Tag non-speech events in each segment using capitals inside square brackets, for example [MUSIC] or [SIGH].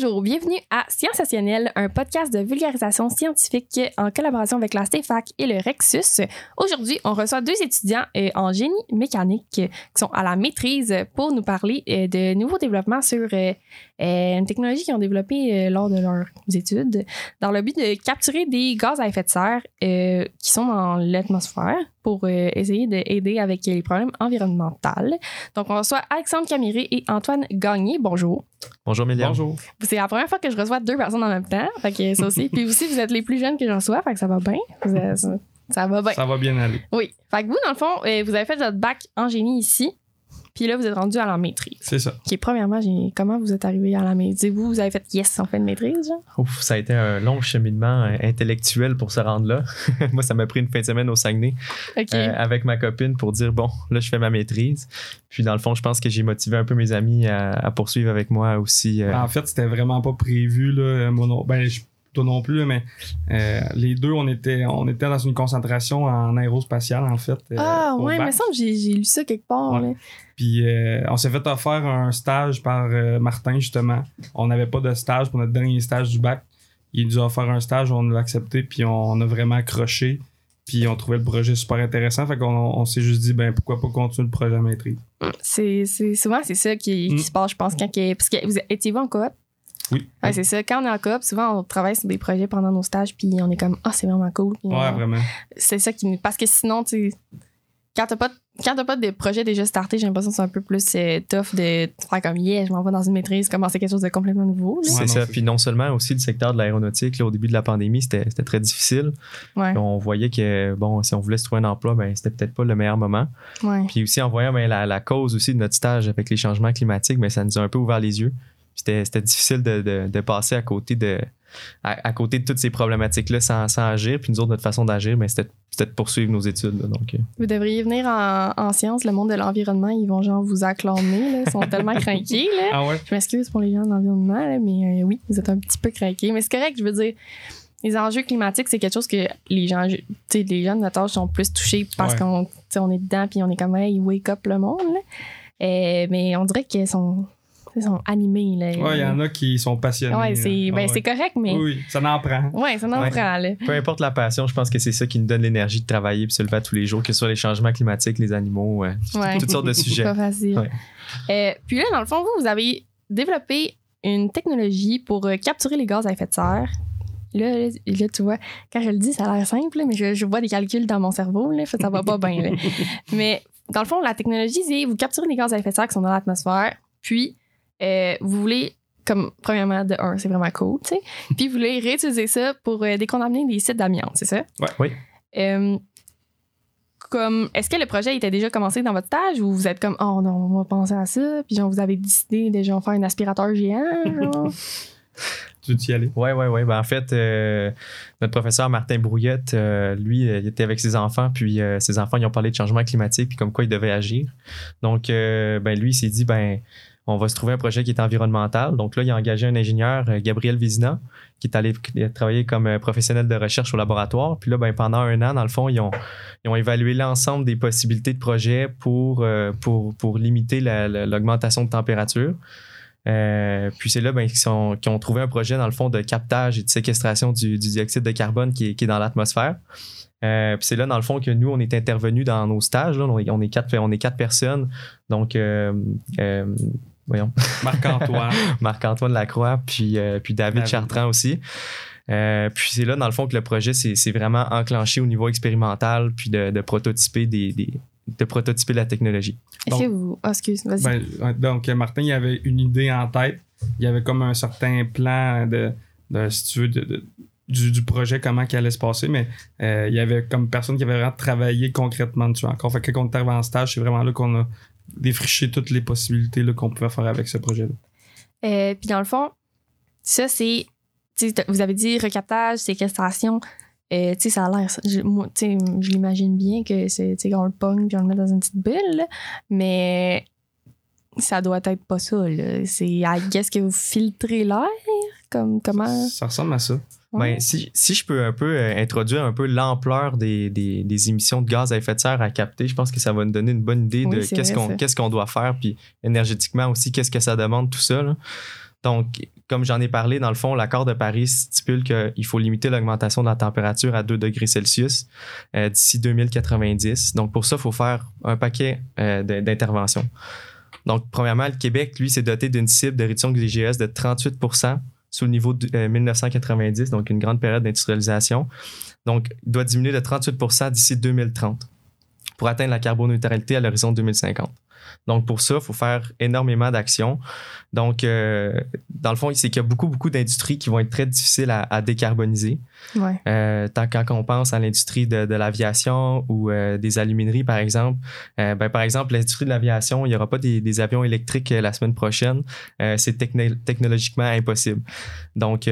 Bonjour, bienvenue à Sciensationnel, un podcast de vulgarisation scientifique en collaboration avec la STEFAC et le Rexus. Aujourd'hui, on reçoit deux étudiants euh, en génie mécanique qui sont à la maîtrise pour nous parler euh, de nouveaux développements sur euh, une technologie qu'ils ont développée lors de leurs études dans le but de capturer des gaz à effet de serre qui sont dans l'atmosphère pour essayer d'aider avec les problèmes environnementaux. Donc, on reçoit Alexandre Camiré et Antoine Gagné. Bonjour. Bonjour, Mélia. Bonjour. C'est la première fois que je reçois deux personnes en même temps. Fait que ça aussi. [LAUGHS] Puis aussi, vous êtes les plus jeunes que je reçois. Fait que ça va bien. Vous ça va bien. Ça va bien aller. Oui. Fait que vous, dans le fond, euh, vous avez fait votre bac en génie ici. Puis là, vous êtes rendu à la maîtrise. C'est ça. Ok, premièrement, j'ai- comment vous êtes arrivé à la maitrise? Vous, vous avez fait yes, on fait une maîtrise, genre? Ouf, ça a été un long cheminement euh, intellectuel pour se rendre là. [LAUGHS] Moi, ça m'a pris une fin de semaine au Saguenay euh, avec ma copine pour dire bon, là, je fais ma maîtrise. Puis, dans le fond, je pense que j'ai motivé un peu mes amis à, à poursuivre avec moi aussi. euh, En fait, c'était vraiment pas prévu. Là, non, ben, je- toi non plus, mais euh, les deux, on était, on était dans une concentration en aérospatial, en fait. euh, ah, au ouais, bac. mais ça, j'ai j'ai lu ça quelque part. Ouais. Puis euh, on s'est fait offrir un stage par euh, Martin, justement. On n'avait pas de stage pour notre dernier stage du bac. Il nous a offert un stage, on l'a accepté, puis on a vraiment accroché. Puis on trouvait le projet super intéressant. Fait qu'on on s'est juste dit, ben pourquoi pas continuer le projet à maîtrise. C'est c'est- souvent, c'est ça qui, qui Mm. se passe, je pense, quand. parce que vous étiez-vous en coop? Oui. Ouais, c'est ça. Quand on est en coop, souvent, on travaille sur des projets pendant nos stages, puis on est comme, ah, c'est vraiment cool. Puis Ouais, on- vraiment. c'est ça qui nous- parce que sinon tu quand t'as pas quand t'as pas de projet déjà starté j'ai l'impression que c'est un peu plus euh, tough de faire comme yeah je m'en vais dans une maîtrise commencer quelque chose de complètement nouveau c'est Ouais, ça. Puis, non seulement aussi le secteur de l'aéronautique, là, au début de la pandémie, c'était c'était très difficile. ouais On voyait que, bon, si on voulait se trouver un emploi, ben, c'était peut-être pas le meilleur moment. ouais Puis aussi, en voyant ben, la, la cause aussi de notre stage avec les changements climatiques, ben, ça nous a un peu ouvert les yeux. C'était difficile de, de- de passer à côté de, à, à côté de toutes ces problématiques-là sans, sans agir. Puis nous autres, notre façon d'agir, ben, c'était de poursuivre nos études. là. donc, euh, vous devriez venir en, en sciences le monde de l'environnement ils vont genre vous acclamer là. ils sont tellement [LAUGHS] craqués là Ah ouais? je m'excuse pour les gens de l'environnement mais euh, oui vous êtes un petit peu craqués mais c'est correct je veux dire les enjeux climatiques, c'est quelque chose que les gens, les gens de notre âge sont plus touchés parce Ouais. qu'on on est dedans puis on est comme, hey, wake up le monde. Euh, mais on dirait qu'ils sont, ils sont animés. Là. Ouais, il y en a qui sont passionnés. Ouais, c'est ben, ouais. c'est correct, mais. Oui, ça en prend. Ouais, ça en Ouais. prend, là. peu importe la passion, je pense que c'est ça qui nous donne l'énergie de travailler et de se lever à tous les jours, que ce soit les changements climatiques, les animaux, euh, Ouais. toutes sortes de C'est sujets. pas facile. Ouais. Euh, puis là, dans le fond, vous, vous avez développé une technologie pour euh, capturer les gaz à effet de serre. Là, là, là, tu vois, quand je le dis, ça a l'air simple, mais je, je vois des calculs dans mon cerveau, là, ça va pas bien. là. [LAUGHS] Mais dans le fond, la technologie, c'est vous capturez les gaz à effet de serre qui sont dans l'atmosphère, puis euh, vous voulez, comme premièrement, de un, c'est vraiment cool, tu sais, [LAUGHS] puis vous voulez réutiliser ça pour euh, décontaminer des sites d'amiante, c'est ça? Ouais. Oui. Euh, comme, est-ce que le projet était déjà commencé dans votre stage ou vous êtes comme, oh non, on va penser à ça, puis genre, vous avez décidé de genre, faire un aspirateur géant, genre? [LAUGHS] Tu veux y aller? Ouais, ouais, ouais. Ben, en fait, euh, notre professeur Martin Brouillette, euh, lui, euh, il était avec ses enfants, puis euh, ses enfants, ils ont parlé de changement climatique, puis comme quoi ils devaient agir. Donc, euh, ben, lui, il s'est dit, ben, on va se trouver un projet qui est environnemental. Donc là, il a engagé un ingénieur, euh, Gabriel Vizina, qui est allé travailler comme euh, professionnel de recherche au laboratoire. Puis là, ben, pendant un an, dans le fond, ils ont, évalué l'ensemble des possibilités de projet pour, euh, limiter la- la- l'augmentation de température. Puis c'est là ben, qu'ils, ont trouvé un projet, dans le fond, de captage et de séquestration du, dioxyde de carbone qui est, dans l'atmosphère. Puis c'est là, dans le fond, que nous, on est intervenus dans nos stages. On, est, quatre, personnes. Donc, voyons, [LAUGHS] Marc-Antoine. [LAUGHS] Marc-Antoine Lacroix, puis, euh, puis David, David. Chartrand aussi. Euh, puis c'est là, dans le fond, que le projet s'est vraiment enclenché au niveau expérimental, puis de, de prototyper des, des- de prototyper la technologie. Est-ce Donc- que vous. Ah, excuse, vas-y. Ben, donc, Martin, il avait une idée en tête. Il y avait comme un certain plan de, de si tu veux, de, de- du, du projet, comment il allait se passer, mais euh, il y avait comme personne qui avait vraiment travaillé concrètement dessus encore. Fait que quand on est arrivé en stage, c'est vraiment là qu'on a défricher toutes les possibilités qu'on pouvait faire avec ce projet-là. Euh, puis dans le fond, ça, c'est. Vous avez dit recaptage, séquestration. Euh, tu sais, ça a l'air. Je, moi, je l'imagine bien que c'est. Tu sais, qu'on le pogne puis on le met dans une petite bulle, là. mais ça doit être pas ça, là. C'est. Guess que vous filtrez l'air. Comme, comment? Ça ressemble à ça. Ouais. Ben, si, si je peux un peu euh, introduire un peu l'ampleur des, des- des émissions de gaz à effet de serre à capter, je pense que ça va nous donner une bonne idée Oui, de qu'est-ce qu'on doit faire, puis énergétiquement aussi, qu'est-ce que ça demande, tout ça. là. Donc, comme j'en ai parlé, dans le fond, l'accord de Paris stipule qu'il faut limiter l'augmentation de la température à 2 degrés Celsius euh, d'ici 2090. Donc, pour ça, il faut faire un paquet euh, de- d'interventions. Donc, premièrement, le Québec, lui, s'est doté d'une cible de réduction des GES de 38 sous le niveau de euh, 1990, donc une grande période d'industrialisation. Donc, doit diminuer de 38% d'ici 2030 pour atteindre la carboneutralité à l'horizon 2050. Donc, pour ça, il faut faire énormément d'actions. Donc, euh, dans le fond, c'est qu'il y a beaucoup, beaucoup d'industries qui vont être très difficiles à, à décarboniser. Ouais. Euh, tant quand on pense à l'industrie de, de l'aviation ou euh, des alumineries, par exemple, ben, par exemple, l'industrie de l'aviation, il n'y aura pas des, des avions électriques la semaine prochaine. C'est techno- technologiquement impossible. Donc,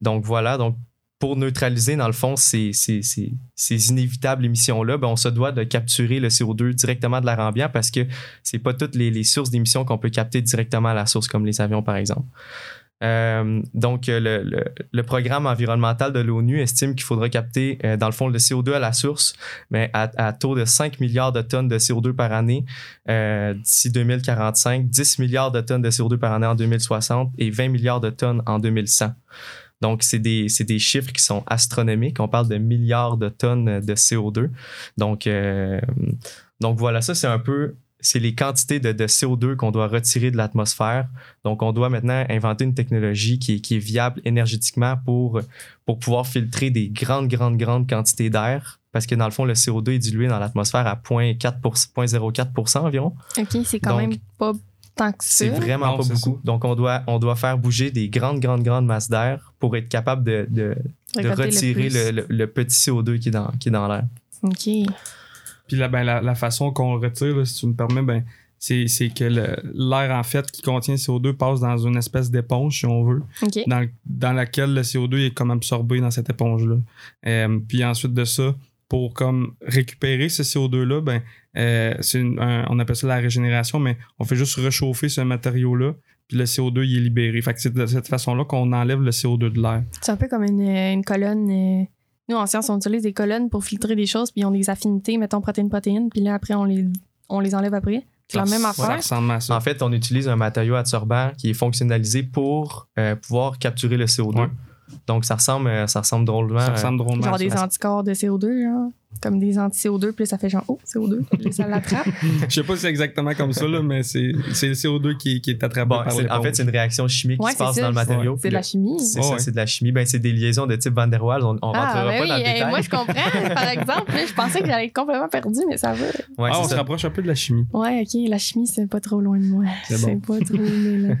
donc voilà. Donc, pour neutraliser, dans le fond, ces, ces, ces, ces inévitables émissions-là, ben, on se doit de capturer le CO2 directement de l'air ambiant parce que c'est pas toutes les, les sources d'émissions qu'on peut capter directement à la source, comme les avions, par exemple. Euh, donc, le, le- le programme environnemental de l'ONU estime qu'il faudra capter, euh, dans le fond, le CO2 à la source, mais à, à taux de 5 milliards de tonnes de CO2 par année euh, d'ici 2045, 10 milliards de tonnes de CO2 par année en 2060 et 20 milliards de tonnes en 2100. Donc, c'est des, des chiffres qui sont astronomiques. On parle de milliards de tonnes de CO2. Donc, euh, donc voilà, ça, c'est un peu c'est les quantités de, de CO2 qu'on doit retirer de l'atmosphère. Donc, on doit maintenant inventer une technologie qui est, qui est viable énergétiquement pour, pour pouvoir filtrer des grandes, grandes, grandes quantités d'air. Parce que dans le fond, le CO2 est dilué dans l'atmosphère à 0.4 pour- 0.04% environ. OK, c'est quand Donc, même pas tant que ça. C'est vraiment Non, pas beaucoup. Donc, on doit, on doit faire bouger des grandes, grandes, grandes masses d'air pour être capable de, de, de Récolter le retirer le, le- le petit CO2 qui est dans, qui est dans l'air. OK. Puis là, ben, la, la façon qu'on le retire, là, si tu me permets, ben, c'est c'est que l'air, en fait, qui contient CO2 passe dans une espèce d'éponge, si on veut, OK. dans, dans laquelle le CO2 est comme absorbé dans cette éponge-là. Euh, puis ensuite de ça, pour comme récupérer ce CO2-là, ben, euh, c'est une- un- on appelle ça la régénération, mais on fait juste réchauffer ce matériau-là, puis le CO2 il est libéré. Fait que c'est de cette façon-là qu'on enlève le CO2 de l'air. C'est un peu comme une, une colonne. euh, Nous, en science, on utilise des colonnes pour filtrer des choses, puis ils ont des affinités, mettons protéines-protéines, puis là, après, on les, on les enlève après. C'est la même Ça affaire. ressemble à ça. En fait, on utilise un matériau absorbant qui est fonctionnalisé pour euh, pouvoir capturer le CO2. Ouais. Donc, ça ressemble, euh, ça ressemble drôlement. ça euh, ressemble drôlement Genre des anticorps de CO2, genre. Comme des anti-CO2, puis ça fait genre, oh, CO2, puis ça l'attrape. [LAUGHS] Je sais pas si c'est exactement comme ça, là, mais c'est c'est le CO2 qui, qui est attrapé bon, par en fait, c'est une réaction chimique Ouais, qui se passe ça, dans le matériau. C'est de la chimie. C'est Oh, ça, ouais. c'est de la chimie. Ben, c'est des liaisons de type Van der Waals. On, on Ah, rentrera ben pas oui, dans le euh, détail. moi, je comprends, [LAUGHS] par exemple. je pensais que j'allais être complètement perdu, mais ça va. Ouais, ah, on se ça. rapproche un peu de la chimie. Ouais, OK, la chimie, c'est pas trop loin de moi. C'est bon. pas trop loin, là.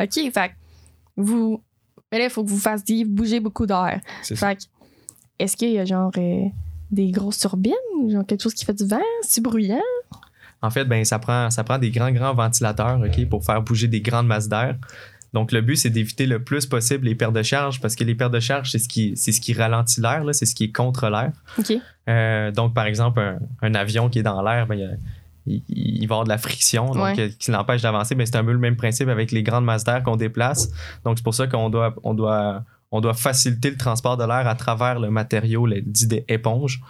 [LAUGHS] OK, fait vous... Mais là, il faut que vous fassiez bouger beaucoup d'air. C'est. Fait que, est-ce qu'il y a genre euh, des grosses turbines? Genre quelque chose qui fait du vent? C'est bruyant? En fait, ben, ça, prend, ça prend des grands, grands ventilateurs ok, pour faire bouger des grandes masses d'air. Donc, le but, c'est d'éviter le plus possible les pertes de charge parce que les pertes de charge, c'est ce qui, c'est ce qui ralentit l'air, là, c'est ce qui est contre l'air. OK. Euh, donc, par exemple, un, un avion qui est dans l'air, ben, il, y a- il- il va y avoir de la friction donc, Ouais. euh, qui l'empêche d'avancer. Mais c'est un peu le même principe avec les grandes masses d'air qu'on déplace. Donc, c'est pour ça qu'on doit, on doit, on doit faciliter le transport de l'air à travers le matériau le dit des éponges.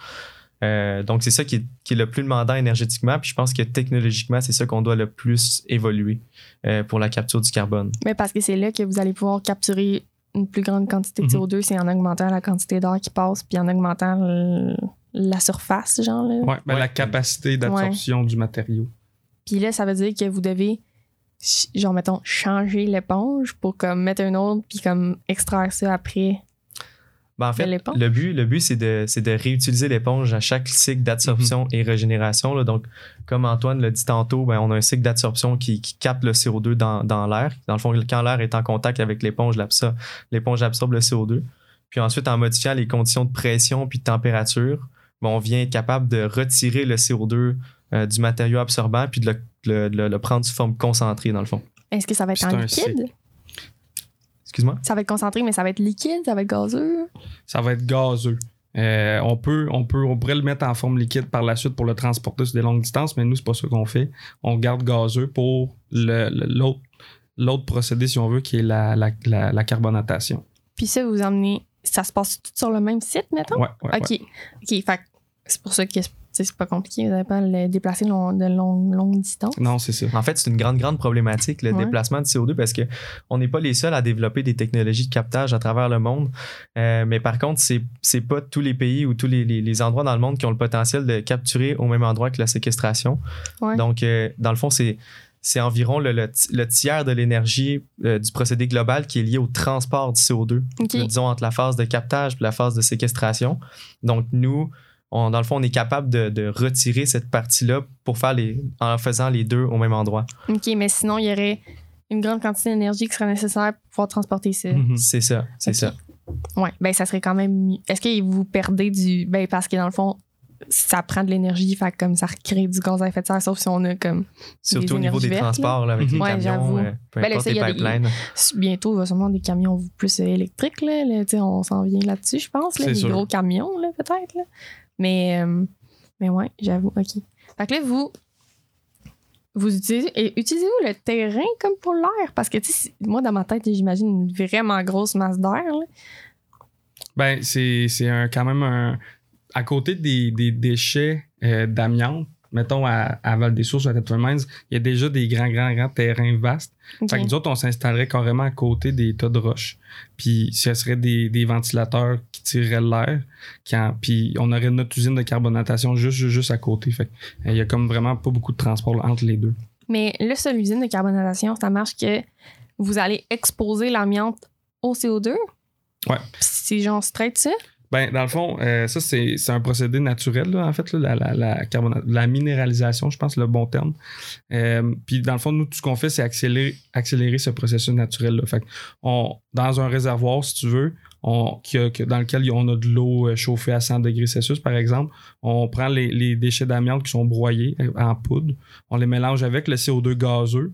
Euh, donc, c'est ça qui est, qui est le plus demandant énergétiquement. Puis je pense que technologiquement, c'est ça qu'on doit le plus évoluer euh, pour la capture du carbone. Mais parce que c'est là que vous allez pouvoir capturer une plus grande quantité de Mhm. CO2, c'est en augmentant la quantité d'air qui passe, puis en augmentant le- la surface, genre. Là. Ouais, ben, Ouais. La capacité d'absorption du matériau. Puis là, ça veut dire que vous devez, genre, mettons, changer l'éponge pour comme mettre un autre, puis comme extraire ça après. Ben, en fait, le but, le but c'est de, c'est de réutiliser l'éponge à chaque cycle d'absorption et régénération. là. Donc, comme Antoine l'a dit tantôt, ben, on a un cycle d'absorption qui, qui capte le CO2 dans, dans l'air. Dans le fond, quand l'air est en contact avec l'éponge, l'éponge absorbe le CO2. Puis ensuite, en modifiant les conditions de pression puis de température, ben, on vient être capable de retirer le CO2 euh, du matériau absorbant puis de le, le- le- le prendre sous forme concentrée, dans le fond. Est-ce que ça va être en un liquide? Excuse-moi? Ça va être concentré, mais ça va être liquide, ça va être gazeux? Ça va être gazeux. Euh, on, peut, on, peut, on pourrait le mettre en forme liquide par la suite pour le transporter sur des longues distances, mais nous, c'est pas ça qu'on fait. On garde gazeux pour le- le- l'autre l'autre procédé, si on veut, qui est la, la, la, la carbonatation. Puis ça, vous emmenez. Ça se passe tout sur le même site, mettons? Ouais, ouais, OK. ouais. OK. Fait que c'est pour ça que c'est- pas compliqué. Vous n'avez pas à le déplacer long- de longue, longue distance. Non, c'est ça. En fait, c'est une grande, grande problématique, le Ouais. déplacement de CO2, parce que on n'est pas les seuls à développer des technologies de captage à travers le monde. Euh, mais par contre, c'est c'est pas tous les pays ou tous les, les- les endroits dans le monde qui ont le potentiel de capturer au même endroit que la séquestration. Ouais. Donc, euh, dans le fond, c'est c'est environ le, le ti- le tiers de l'énergie euh, du procédé global qui est lié au transport du CO2, OK. euh, disons entre la phase de captage et la phase de séquestration. Donc, nous, on- dans le fond, on est capable de, de retirer cette partie-là pour faire les, en faisant les deux au même endroit. OK, mais sinon, il y aurait une grande quantité d'énergie qui serait nécessaire pour pouvoir transporter ça. Mhm. C'est ça, c'est ça. Ouais, ben ça serait quand même mieux. Est-ce que vous perdez du. Ben parce que dans le fond, ça prend de l'énergie, fait comme ça recrée du gaz à effet de serre, sauf si on a comme. Surtout au niveau des vertes, transports, là, avec les Ouais, camions, euh, peu Ben là, importe ça, les des-. Bientôt, il va sûrement des camions plus électriques, là. là, tu sais, on s'en vient là-dessus, je pense. Là, sûr. gros camions, là, peut-être. Mais, euh, mais ouais, j'avoue, OK. Fait que là, vous. Vous utilisez, et utilisez-vous le terrain comme pour l'air? Parce que, tu sais, moi, dans ma tête, j'imagine une vraiment grosse masse d'air. là. Ben, c'est c'est un, quand même un. À côté des, des déchets euh, d'amiante, mettons à, à Val-des-Sources ou à Tetford Mines, il y a déjà des grands, grands, grands terrains vastes. OK. Fait que nous autres, on s'installerait carrément à côté des tas de roches. Puis ce serait des, des ventilateurs qui tireraient l'air. Puis on aurait notre usine de carbonatation juste, juste, juste à côté. Fait que, euh, il y a comme vraiment pas beaucoup de transport là, entre les deux. Mais là, seule usine de carbonatation, ça marche que vous allez exposer l'amiante au CO2? Ouais. C'est genre straight ça? Ben, dans le fond, euh, ça, c'est un procédé naturel, là, en fait, là, la, la, la, minéralisation, je pense, le bon terme. Euh, puis, dans le fond, nous, tout ce qu'on fait, c'est accélérer, accélérer ce processus naturel-là. Fait que on, dans un réservoir, si tu veux, dans lequel on a de l'eau euh, chauffée à 100 degrés Celsius, par exemple, on prend les, déchets d'amiante qui sont broyés euh, en poudre, on les mélange avec le CO2 gazeux,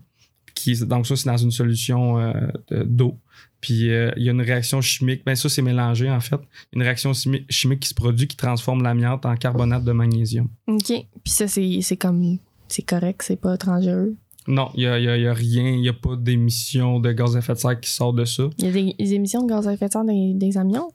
donc ça, c'est dans une solution euh, de- d'eau. Puis il y a une réaction chimique. Ben ça, c'est mélangé en fait. Une réaction chimi- chimique qui se produit qui transforme l'amiante en carbonate de magnésium. OK. Puis ça, c'est comme. C'est correct, c'est pas dangereux. Non, il n'y a, y a- y a rien. Il n'y a pas d'émission de gaz à effet de serre qui sort de ça. Il y a des, des émissions de gaz à effet de serre des, des amiantes?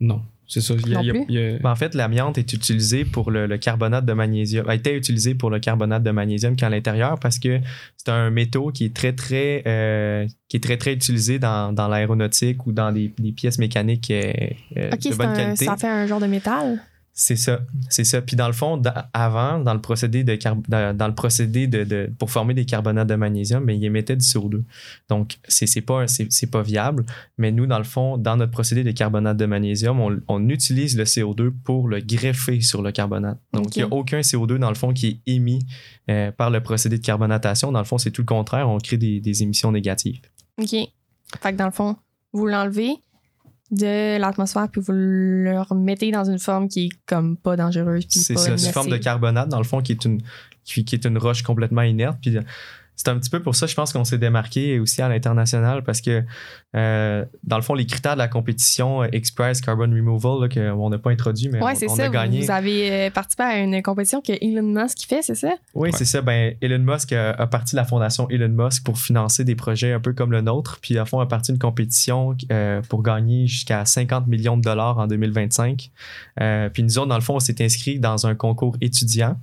Non, c'est ça. Y a- Non il y a- plus? il y a- Ben, en fait, l'amiante est utilisée pour le, le carbonate de magnésium, a été utilisé pour le carbonate de magnésium qui est à l'intérieur parce que c'est un métaux qui est très, très, euh, qui est très, très utilisé dans, dans l'aéronautique ou dans des, des pièces mécaniques euh, euh, OK, de c'est bonne un- qualité. ça fait un genre de métal? C'est ça, c'est ça. Puis dans le fond, avant, dans le procédé de dans, le procédé de, de- pour former des carbonates de magnésium, ben, ils émettaient du CO2. Donc c'est pas c'est pas viable. Mais nous, dans le fond, dans notre procédé de carbonate de magnésium, on, on utilise le CO2 pour le greffer sur le carbonate. Donc il n'y a aucun CO2 dans le fond qui est émis euh, par le procédé de carbonatation. Dans le fond, c'est tout le contraire. On crée des, des émissions négatives. OK. Fait que dans le fond, vous l'enlevez de l'atmosphère puis vous le remettez dans une forme qui est comme pas dangereuse. C'est sous forme de carbonate, dans le fond, qui est une, qui, qui est une roche complètement inerte. Puis c'est un petit peu pour ça, je pense qu'on s'est démarqué aussi à l'international parce que, euh, dans le fond, les critères de la compétition euh, Express Carbon Removal, là, qu'on n'a pas introduit, mais Ouais, on, c'est on ça. a vous- gagné. Vous avez euh, participé à une compétition que Elon Musk fait, c'est ça? Oui, c'est ça. Ben, Elon Musk a, a parti de la fondation Elon Musk pour financer des projets un peu comme le nôtre. Puis, à fond, a parti d'une compétition euh, pour gagner jusqu'à 50 millions de dollars en 2025. Euh, puis, nous autres, dans le fond, on s'est inscrit dans un concours étudiant.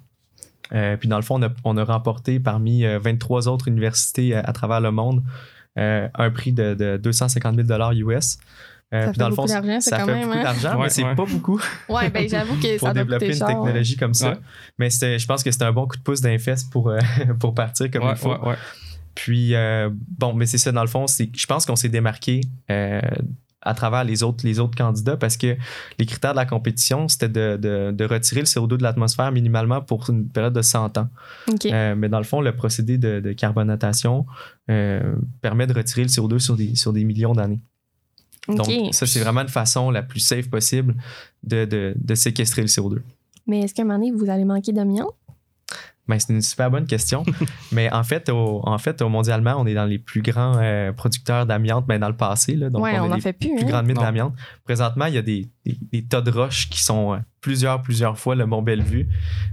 Euh, puis, dans le fond, on a, on a remporté parmi euh, 23 autres universités euh, à travers le monde euh, un prix de, de 250 000 dollars US. Euh, Ça puis fait dans le beaucoup fond, d'argent, c'est ça quand fait même, beaucoup hein? d'argent, Ouais, mais c'est ouais. pas beaucoup Ouais, ben j'avoue que [LAUGHS] pour ça développer une cher. ouais. technologie comme ça. Ouais. Mais c'était- je pense que c'était un bon coup de pouce d'un fesses pour, euh, [LAUGHS] pour partir comme Ouais, il faut. ouais, ouais. Puis, euh, bon, mais c'est ça, dans le fond, c'est, je pense qu'on s'est démarqué euh, à travers les autres, les autres candidats parce que les critères de la compétition, c'était de, de- de retirer le CO2 de l'atmosphère minimalement pour une période de 100 ans. Euh, mais dans le fond, le procédé de, de carbonatation euh, permet de retirer le CO2 sur des, sur des millions d'années. Donc, ça, c'est vraiment une façon la plus safe possible de, de- de séquestrer le CO2. Mais est-ce qu'à un moment donné, vous allez manquer d'amiante? Ben, c'est une super bonne question. [LAUGHS] Mais en fait, au, en fait, au mondialement, on est dans les plus grands euh, producteurs d'amiante ben, dans le passé. Là, donc, ouais, on a des fait plus. plus hein. grandes mines d'amiante. Présentement, il y a des, des- des tas de roches qui sont euh, plusieurs, plusieurs fois le Mont Bellevue.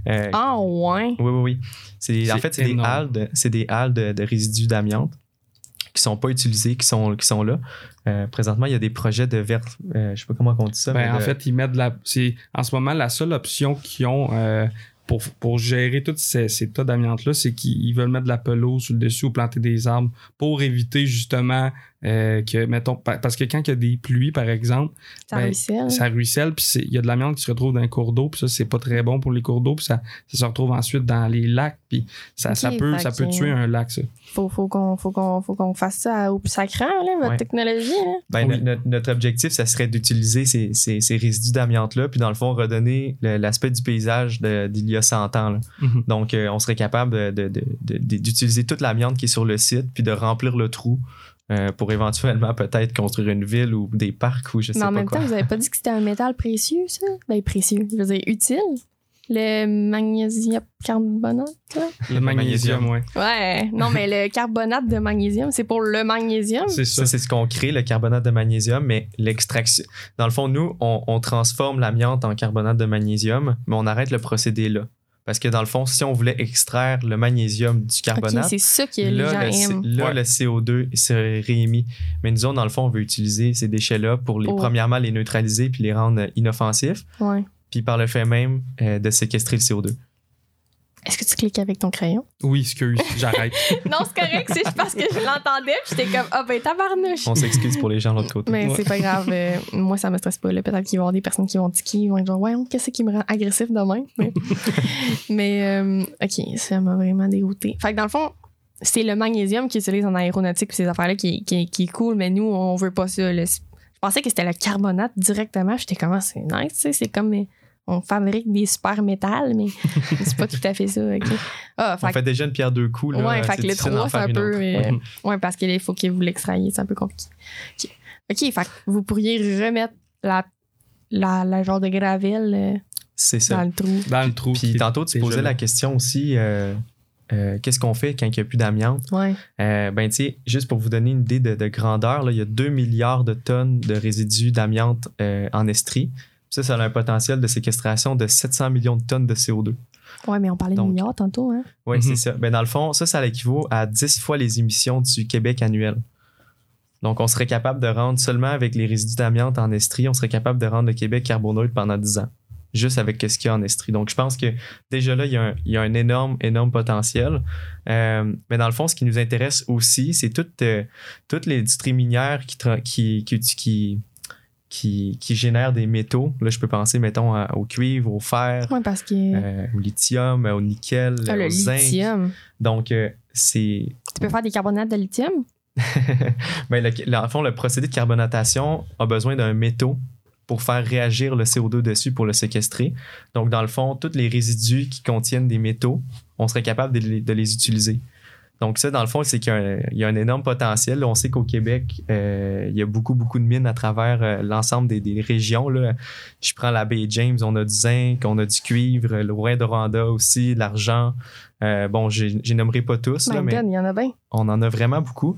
Euh, Ah, ouais. Oui, oui, oui. C'est, en fait, c'est des halles, de, c'est des halles de, de résidus d'amiante qui sont pas utilisés, qui sont, qui sont là. Euh, présentement, il y a des projets de ver... euh, je sais pas comment on dit ça. Ben, mais en de- fait, ils mettent de la. C'est en ce moment la seule option qu'ils ont euh, pour, pour gérer tous ces, ces tas d'amiante-là, c'est qu'ils ils veulent mettre de la pelouse sur le dessus ou planter des arbres pour éviter justement euh, que, mettons, pa- parce que quand il y a des pluies, par exemple, Ça Ben, ruisselle. ça ruisselle, puis il y a de l'amiante qui se retrouve dans un cours d'eau, puis ça, c'est pas très bon pour les cours d'eau, puis ça, ça se retrouve ensuite dans les lacs, puis ça, peut, ça peut tuer un lac, ça. Faut, faut qu'on faut qu'on faut qu'on fasse ça au plus sacrant, là, votre Ouais. technologie. Là. Ben, Oui. notre, notre objectif, ça serait d'utiliser ces, ces- ces résidus d'amiante-là, puis dans le fond, redonner l'aspect du paysage d'il y a 100 ans. là. Mhm. Donc, euh, on serait capable de- de- de- de- de- d'utiliser toute l'amiante qui est sur le site, puis de remplir le trou euh, pour éventuellement peut-être construire une ville ou des parcs ou je sais Mais en pas même quoi. temps, vous avez pas dit que c'était un métal précieux, ça? Ben, précieux. Je veux dire, utile. Le magnésium carbonate, là? Le magnésium, ouais. Ouais. Non, mais le carbonate de magnésium, c'est pour le magnésium? C'est ça. C'est ce qu'on crée, le carbonate de magnésium, mais l'extraction. Dans le fond, nous, on, on transforme l'amiante en carbonate de magnésium, mais on arrête le procédé là. Parce que dans le fond, si on voulait extraire le magnésium du carbonate, c'est ça que les là, gens le, là, Ouais. le CO2 serait réémis. Mais nous autres, dans le fond, on veut utiliser ces déchets-là pour les, Oh. premièrement, les neutraliser puis les rendre inoffensifs, Ouais. Puis par le fait même euh, de séquestrer le CO2. Est-ce que tu cliques avec ton crayon? Oui, excuse, j'arrête. [LAUGHS] non, c'est correct, c'est juste parce que je l'entendais, puis j'étais comme, ah ben tabarnouche. On s'excuse pour les gens de l'autre côté. Mais Ouais. c'est pas grave. euh, moi, ça me stresse pas. Peut-être qu'il va y avoir des personnes qui vont tiquer, ils vont être genre, ouais, qu'est-ce qui me rend agressif demain? Mais, [LAUGHS] mais, euh, OK, ça m'a vraiment dégoûté. Fait que dans le fond, c'est le magnésium qu'ils utilisent en aéronautique pis ces affaires-là qui, qui, qui est cool, mais nous, on veut pas ça. là. Je pensais que c'était le carbonate directement. J'étais comme, Ah, c'est nice, tu sais, c'est comme. euh, On fabrique des super métals, mais [LAUGHS] c'est pas tout à fait ça. OK. Ah, On fait, déjà une pierre deux coups. Là, ouais, fait que le difficile d'en 3, c'est un peu. euh. [LAUGHS] Ouais, parce qu'il faut que vous l'extrahiez, c'est un peu compliqué. OK, OK, fait que vous pourriez remettre la, la, la genre de gravelle euh, C'est ça. dans le trou. Dans le trou. Puis tantôt, tu posais la question aussi euh, euh, qu'est-ce qu'on fait quand il n'y a plus d'amiante? Ouais. Euh, Ben, tu sais, juste pour vous donner une idée de, de grandeur, là, il y a 2 milliards de tonnes de résidus d'amiante euh, en Estrie. Ça, ça a un potentiel de séquestration de 700 millions de tonnes de CO2. Ouais, mais on parlait Donc- de milliards tantôt, hein? Oui, Mhm. c'est ça. Ben, dans le fond, ça, ça équivaut à 10 fois les émissions du Québec annuel. Donc, on serait capable de rendre seulement avec les résidus d'amiante en Estrie, on serait capable de rendre le Québec carboneutre pendant 10 ans. Juste avec ce qu'il y a en Estrie. Donc, je pense que déjà là, il y a un, il y a un énorme, énorme potentiel. Euh, mais dans le fond, ce qui nous intéresse aussi, c'est toutes, euh, toutes les industries minières qui, tra- qui, qui, qui, qui, qui génèrent des métaux. Là, je peux penser, mettons, à- au cuivre, au fer, Ouais, parce que. euh, au lithium, au nickel, Ah, le au zinc. lithium. Donc, euh, c'est. Tu peux faire des carbonates de lithium? [LAUGHS] ben, le, le- en fond, le procédé de carbonatation a besoin d'un métaux pour faire réagir le CO2 dessus pour le séquestrer. Donc, dans le fond, tous les résidus qui contiennent des métaux, on serait capable de les utiliser. Donc, ça, dans le fond, c'est qu'il y a un, il y a un énorme potentiel. On sait qu'au Québec, euh, il y a beaucoup, beaucoup de mines à travers euh, l'ensemble des, des régions. Là. Je prends la baie James, on a du zinc, on a du cuivre, le Rouen de Rwanda aussi, l'argent. Euh, bon, j'ai nommerai pas tous, là, My mais God, il y en a bien. on en a vraiment beaucoup.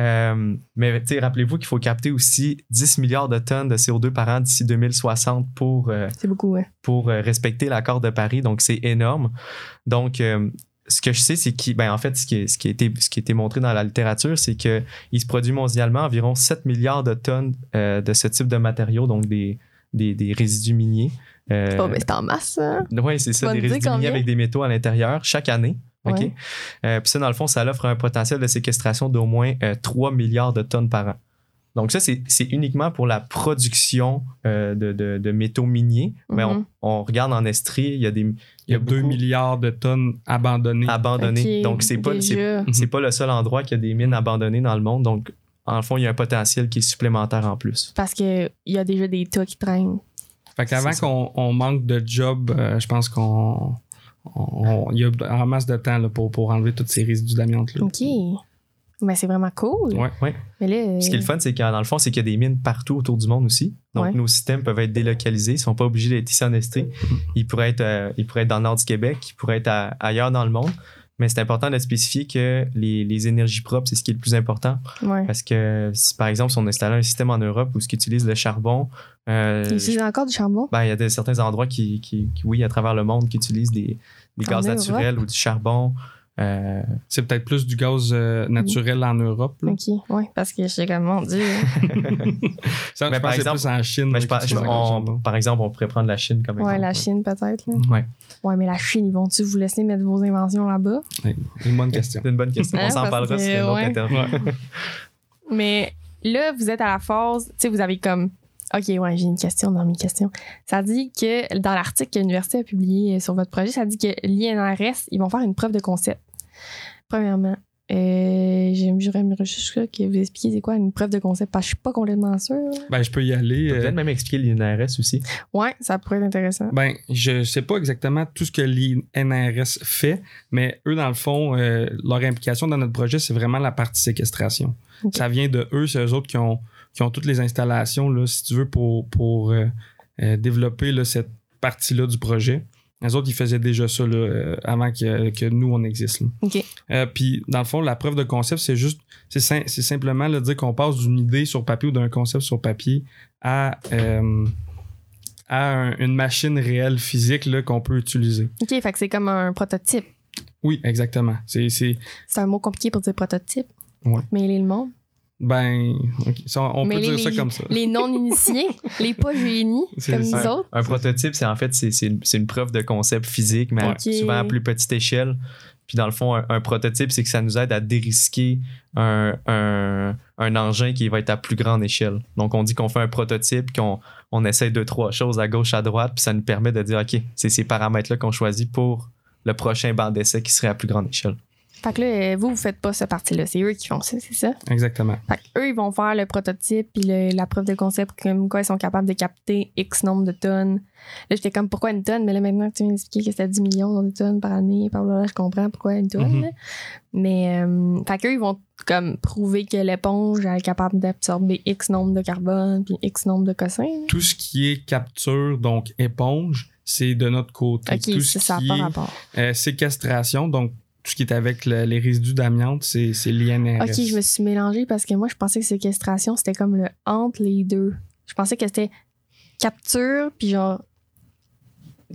Euh, mais rappelez-vous qu'il faut capter aussi 10 milliards de tonnes de CO2 par an d'ici 2060 pour, euh, C'est beaucoup, ouais. pour euh, respecter l'accord de Paris. Donc, c'est énorme. Donc, ce que je sais, c'est qu'il, ben, en fait, ce qui, est- ce, qui a été, ce qui a été montré dans la littérature, c'est qu'il se produit mondialement environ 7 milliards de tonnes euh, de ce type de matériaux, donc des, des, des résidus miniers. Euh, Oh, mais c'est en masse, hein? oui, c'est ça, des résidus miniers avec des métaux à l'intérieur chaque année. OK? Ouais. Euh, Puis ça, dans le fond, ça offre un potentiel de séquestration d'au moins euh, 3 milliards de tonnes par an. Donc ça, c'est uniquement pour la production euh, de, de- de métaux miniers. Mais on, Mhm. on regarde en Estrie, il y a des Il y a 2 beaucoup milliards de tonnes abandonnées. Donc c'est pas, c'est- pas le seul endroit qu'il y a des mines abandonnées dans le monde. Donc, en fond, il y a un potentiel qui est supplémentaire en plus. Parce qu'il y a déjà des tas qui traînent. Fait qu'avant qu'on on manque de job, euh, je pense qu'on. on- on- Il y a en masse de temps là, pour, pour enlever tous ces résidus d'amiante. là. OK. Mais c'est vraiment cool. Ouais. Ouais. Mais là, Ce qui est le fun, c'est que dans le fond, c'est qu'il y a des mines partout autour du monde aussi. Donc, Ouais. nos systèmes peuvent être délocalisés. Ils ne sont pas obligés d'être ici en Estrie. Ils pourraient être, euh, ils pourraient être dans le nord du Québec. Ils pourraient être à- ailleurs dans le monde. Mais c'est important de spécifier que les, les énergies propres, c'est ce qui est le plus important. ouais. Parce que, si, par exemple, si on installait un système en Europe où ce qui utilise le charbon, euh, Ils utilisent encore du charbon? ben, il y a des, certains endroits qui, qui- qui, oui, à travers le monde, qui utilisent des, des En gaz Europe? naturels ou du charbon. Euh, C'est peut-être plus du gaz euh, naturel en Europe. là. Ok, ouais, parce que j'étais comme, mon Dieu. [LAUGHS] Ça, Mais je par pense exemple- plus en Chine. mais je je- utilisent on- par exemple, on pourrait prendre la Chine comme exemple. ouais, la Chine peut-être. là. Ouais. Ouais, mais la Chine, ils vont-tu vous laisser mettre vos inventions là-bas? Ouais, c'est une bonne question. C'est une bonne question. Hein, on s'en parce parlera sur une autre. Ouais. Mais là, vous êtes à la phase, tu sais, vous avez comme. OK, ouais, j'ai une question dans mes questions. Ça dit que dans l'article que l'université a publié sur votre projet, ça dit que l'INRS, ils vont faire une preuve de concept. Premièrement, euh, j'aimerais juste que vous expliquiez c'est quoi une preuve de concept parce que je suis pas complètement sûre. Ben, je peux y aller. Euh, peut-être même expliquer l'INRS aussi. Ouais, ça pourrait être intéressant. Ben, je sais pas exactement tout ce que l'INRS fait, mais eux, dans le fond, euh, leur implication dans notre projet, c'est vraiment la partie séquestration. Ça vient de eux, c'est eux autres qui ont, qui ont toutes les installations, là, si tu veux, pour, pour euh, euh, développer là, cette partie-là du projet. Les autres, ils faisaient déjà ça là, euh, avant que, que nous, on existe. là. OK. Euh, Puis, dans le fond, la preuve de concept, c'est juste, c'est sim- c'est simplement le dire qu'on passe d'une idée sur papier ou d'un concept sur papier à, euh, à un- une machine réelle physique là, qu'on peut utiliser. OK, fait que c'est comme un prototype. Oui, exactement. C'est, c'est C'est un mot compliqué pour dire prototype. Ouais. Mais il est le monde. Ben, on Mais peut les- dire ça les- comme ça. Les non-initiés, [LAUGHS] les pas génies, C'est comme ça. nous autres. Un prototype, c'est en fait c'est, c'est une, c'est une preuve de concept physique, mais souvent à plus petite échelle. Puis dans le fond, un, un prototype, c'est que ça nous aide à dérisquer un, un, un engin qui va être à plus grande échelle. Donc on dit qu'on fait un prototype, qu'on on essaie deux, trois choses à gauche, à droite, puis ça nous permet de dire, OK, c'est ces paramètres-là qu'on choisit pour le prochain banc d'essai qui serait à plus grande échelle. Fait que là, euh, vous, vous faites pas cette partie-là. C'est eux qui font ça, c'est ça? Exactement. Fait que eux, ils vont faire le prototype puis le- la preuve de concept, comme quoi ils sont capables de capter X nombre de tonnes. Là, j'étais comme, pourquoi une tonne? Mais là, maintenant que tu m'expliques que c'était 10 millions de tonnes par année, par là, je comprends pourquoi une tonne. Mhm. Mais, euh, fait qu'eux, ils vont comme prouver que l'éponge est capable d'absorber X nombre de carbone puis X nombre de cossins. Tout ce qui est capture, donc éponge, c'est de notre côté. Ok, Tout ça, ce ça qui est rapport. euh, séquestration, donc tout ce qui est avec le- les résidus d'amiante, c'est, c'est l'INRS. Ok, je me suis mélangée parce que moi, je pensais que séquestration, c'était comme le entre les deux. Je pensais que c'était capture, puis genre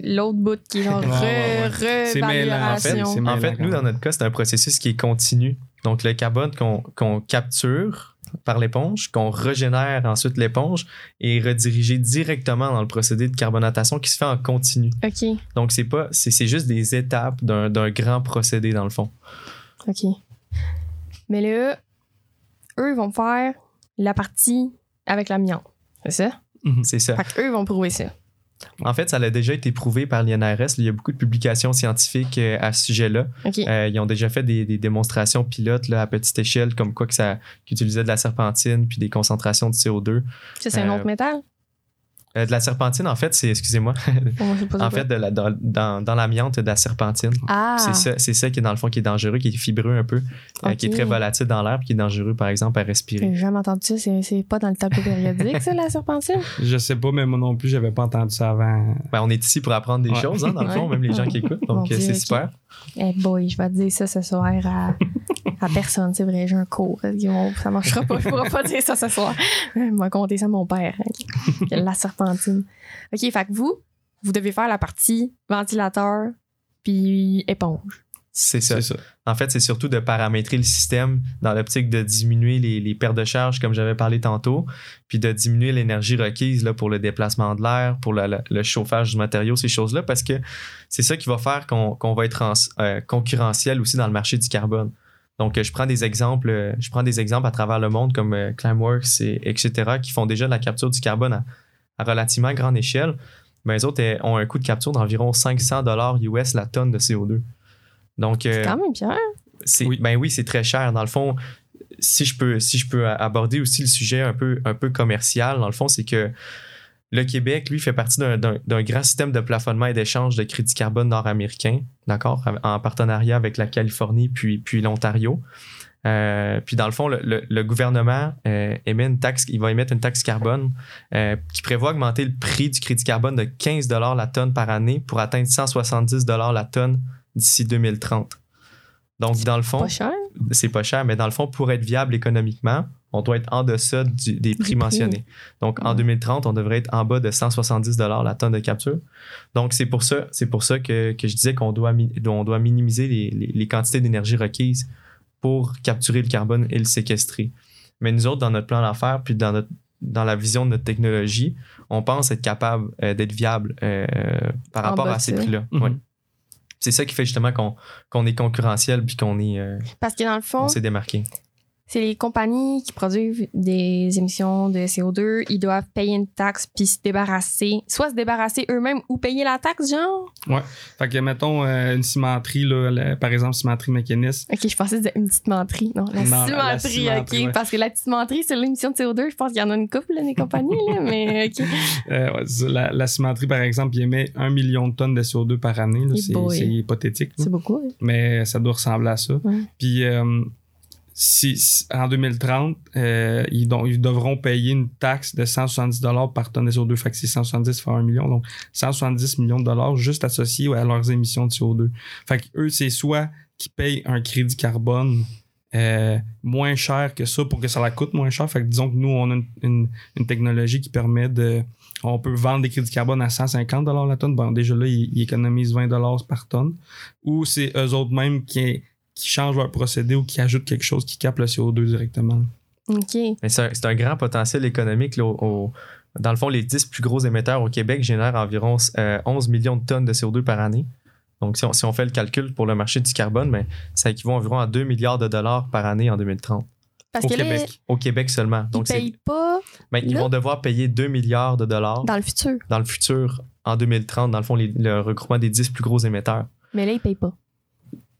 l'autre bout qui est genre [LAUGHS] Ouais, ouais, re, C'est mêlant, en fait, c'est En fait, nous, dans notre cas, c'est un processus qui est continu. Donc, le carbone qu'on qu'on capture par l'éponge, qu'on régénère ensuite l'éponge, est redirigé directement dans le procédé de carbonatation qui se fait en continu. Ok, Donc, c'est pas, c'est c'est juste des étapes d'un d'un grand procédé, dans le fond. ok. Mais là, eux, ils vont faire la partie avec l'amiante. C'est ça? C'est ça. Fait qu'eux, ils vont prouver ça. En fait, ça a déjà été prouvé par l'INRS. Il y a beaucoup de publications scientifiques euh, à ce sujet-là. Euh, ils ont déjà fait des, des démonstrations pilotes là, à petite échelle, comme quoi que ça qu'ils utilisaient de la serpentine puis des concentrations de CO2. ça, c'est un euh, autre métal? Euh, de la serpentine, en fait, c'est, excusez-moi, [LAUGHS] en fait, de la- dans, dans, dans l'amiante, de la serpentine. ah, C'est ça, c'est ça qui est dans le fond qui est dangereux, qui est fibreux un peu, euh, qui est très volatile dans l'air, puis qui est dangereux, par exemple, à respirer. J'ai jamais entendu ça. C'est, c'est pas dans le tableau périodique, ça, la serpentine? [LAUGHS] Je sais pas, mais moi non plus, j'avais pas entendu ça avant. Ben, on est ici pour apprendre des Ouais. choses, hein, dans le fond, même les gens qui écoutent, donc euh, Dieu, c'est super. Eh boy, je vais te dire ça ce soir à, à personne, c'est vrai, j'ai un cours. Ça marchera pas, je pourrai pas dire ça ce soir. Vais compter ça à mon père. hein, La serpentine. OK, fait que vous, vous devez faire la partie ventilateur puis éponge. C'est ça. En fait, c'est surtout de paramétrer le système dans l'optique de diminuer les, les pertes de charge, comme j'avais parlé tantôt, puis de diminuer l'énergie requise là, pour le déplacement de l'air, pour la- la- le chauffage du matériau, ces choses-là, parce que c'est ça qui va faire qu'on qu'on va être en- euh, concurrentiel aussi dans le marché du carbone. Donc, euh, je prends des exemples, euh, je prends des exemples à travers le monde comme euh, Climeworks et etc. qui font déjà de la capture du carbone à, à relativement grande échelle. Mais les autres ont un coût de capture d'environ 500 dollars US la tonne de CO2. Donc, C'est quand même bien. c'est Oui. ben oui, c'est très cher. Dans le fond, si je peux, si je peux aborder aussi le sujet un peu, un peu commercial, dans le fond, c'est que le Québec, lui, fait partie d'un- grand système de plafonnement et d'échange de crédits carbone nord-américain, d'accord, en partenariat avec la Californie puis, l'Ontario. Euh, puis dans le fond, le, gouvernement euh, émet une taxe, il va émettre une taxe carbone euh, qui prévoit augmenter le prix du crédit carbone de 15 la tonne par année pour atteindre 170 la tonne d'ici 2030. Donc, dans le fond. C'est pas cher, mais dans le fond, pour être viable économiquement, on doit être en deçà du- des prix mentionnés. Donc, en Ouais. 2030, on devrait être en bas de 170 la tonne de capture. Donc, c'est pour ça, c'est pour ça que, que je disais qu'on doit, mi- on doit minimiser les, les- les quantités d'énergie requises pour capturer le carbone et le séquestrer. Mais nous autres, dans notre plan d'affaires, puis dans, notre, dans la vision de notre technologie, on pense être capable euh, d'être viable euh, par En rapport à ces prix-là. Mhm. Ouais. C'est ça qui fait justement qu'on est concurrentiel puis qu'on est, euh, Parce que dans le fond, on s'est démarqué. C'est les compagnies qui produisent des émissions de CO2, ils doivent payer une taxe puis se débarrasser, soit se débarrasser eux-mêmes ou payer la taxe, genre? Fait que, mettons, euh, une cimenterie, là, la- par exemple, cimenterie mécaniste. Ok, je pensais que c'était une petite menterie. Non, la Non, cimenterie, la cimenterie, ok. ouais. Parce que la petite menterie, c'est l'émission de CO2, je pense qu'il y en a une couple, là, des compagnies, là, mais [LAUGHS] ok. Euh, ouais, la, cimenterie, par exemple, il émet un million de tonnes de CO2 par année. C'est hypothétique. C'est beaucoup. hein. mais ça doit ressembler à ça. Ouais. Puis euh, si, en 2030, euh, ils, ils devront payer une taxe de 170 par tonne de CO2. Fait que c'est 170 fois 1 million. Donc 170 millions de dollars juste associés à leurs émissions de CO2. Fait que eux, c'est soit qu'ils payent un crédit carbone euh, moins cher que ça pour que ça la coûte moins cher. Fait que disons que nous, on a une, une- technologie qui permet de. On peut vendre des crédits carbone à 150 la tonne. Bon, déjà là, ils, ils économisent 20 par tonne. Ou c'est eux autres mêmes qui, qui changent leur procédé ou qui ajoutent quelque chose qui capte le CO2 directement. Ok. Mais c'est un, c'est un grand potentiel économique. là, au- au- dans le fond, les 10 plus gros émetteurs au Québec génèrent environ euh, 11 millions de tonnes de CO2 par année. Donc, si on, si on fait le calcul pour le marché du carbone, ben, ça équivaut environ à 2 milliards de dollars par année en 2030. Parce Au que Québec. Au Québec seulement. ils Donc, payent pas ben, ils vont devoir payer 2 milliards de dollars dans le futur. dans le futur, en 2030, dans le fond, les- le regroupement des 10 plus gros émetteurs. Mais là, ils payent pas.